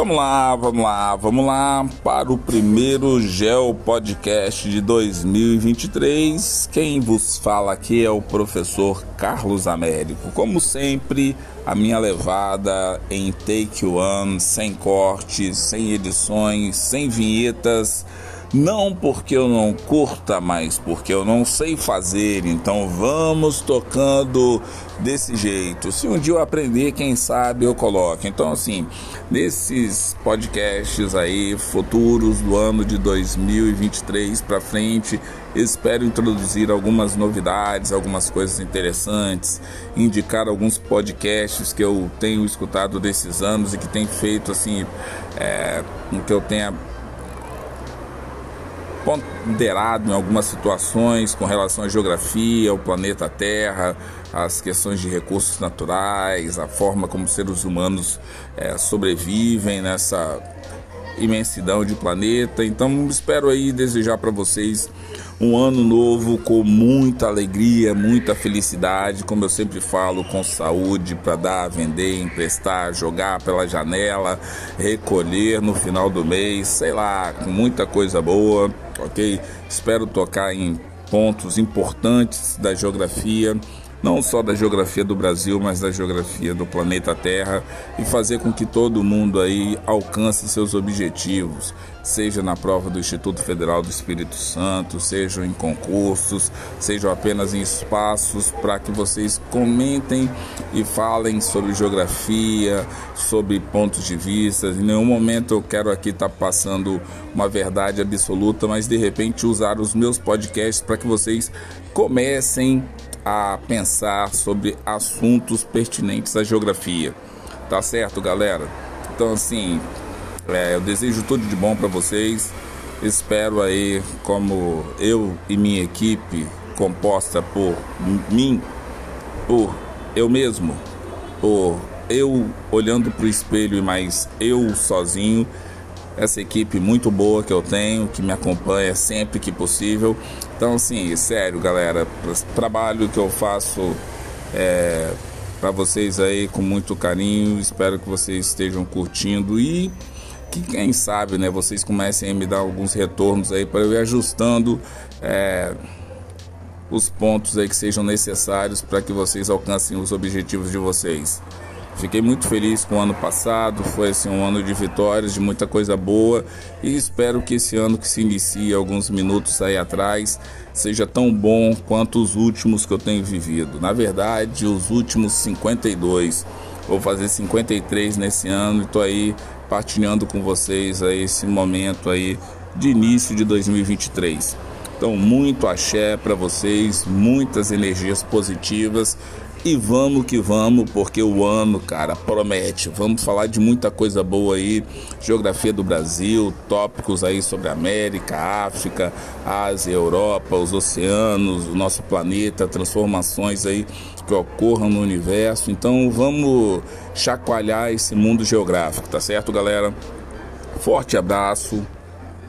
Vamos lá, vamos lá, vamos lá para o primeiro Geo Podcast de 2023. Quem vos fala aqui é o professor Carlos Américo. Como sempre, a minha levada em Take One, sem cortes, sem edições, sem vinhetas não porque eu não curta, mas porque eu não sei fazer. Então vamos tocando desse jeito. Se um dia eu aprender, quem sabe eu coloco. Então, assim, nesses podcasts aí futuros do ano de 2023 para frente, espero introduzir algumas novidades, algumas coisas interessantes, indicar alguns podcasts que eu tenho escutado desses anos e que tem feito assim, é, que eu tenha ponderado em algumas situações com relação à geografia, ao planeta Terra, as questões de recursos naturais, a forma como seres humanos é, sobrevivem nessa imensidão de planeta. Então, espero aí desejar para vocês um ano novo com muita alegria, muita felicidade, como eu sempre falo, com saúde para dar, vender, emprestar, jogar pela janela, recolher no final do mês, sei lá, com muita coisa boa, ok? Espero tocar em pontos importantes da geografia não só da geografia do Brasil, mas da geografia do planeta Terra e fazer com que todo mundo aí alcance seus objetivos, seja na prova do Instituto Federal do Espírito Santo, sejam em concursos, sejam apenas em espaços para que vocês comentem e falem sobre geografia, sobre pontos de vista. Em nenhum momento eu quero aqui estar tá passando uma verdade absoluta, mas de repente usar os meus podcasts para que vocês comecem a pensar sobre assuntos pertinentes à geografia. Tá certo, galera? Então, assim, é, eu desejo tudo de bom para vocês. Espero aí, como eu e minha equipe, composta por mim, por eu mesmo, por eu olhando para o espelho e mais eu sozinho, essa equipe muito boa que eu tenho, que me acompanha sempre que possível. Então, assim, sério, galera, trabalho que eu faço é, para vocês aí com muito carinho. Espero que vocês estejam curtindo e que quem sabe, né, vocês comecem a me dar alguns retornos aí para eu ir ajustando é, os pontos aí que sejam necessários para que vocês alcancem os objetivos de vocês. Fiquei muito feliz com o ano passado, foi assim, um ano de vitórias, de muita coisa boa e espero que esse ano que se inicia alguns minutos aí atrás seja tão bom quanto os últimos que eu tenho vivido. Na verdade, os últimos 52. Vou fazer 53 nesse ano e estou aí partilhando com vocês aí esse momento aí de início de 2023. Então, muito axé para vocês, muitas energias positivas e vamos que vamos, porque o ano, cara, promete. Vamos falar de muita coisa boa aí. Geografia do Brasil, tópicos aí sobre América, África, Ásia, Europa, os oceanos, o nosso planeta, transformações aí que ocorram no universo. Então vamos chacoalhar esse mundo geográfico, tá certo, galera? Forte abraço.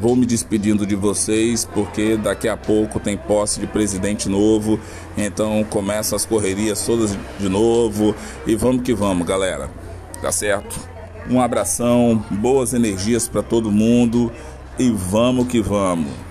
Vou me despedindo de vocês porque daqui a pouco tem posse de presidente novo, então começa as correrias todas de novo e vamos que vamos, galera. Tá certo? Um abração, boas energias para todo mundo e vamos que vamos.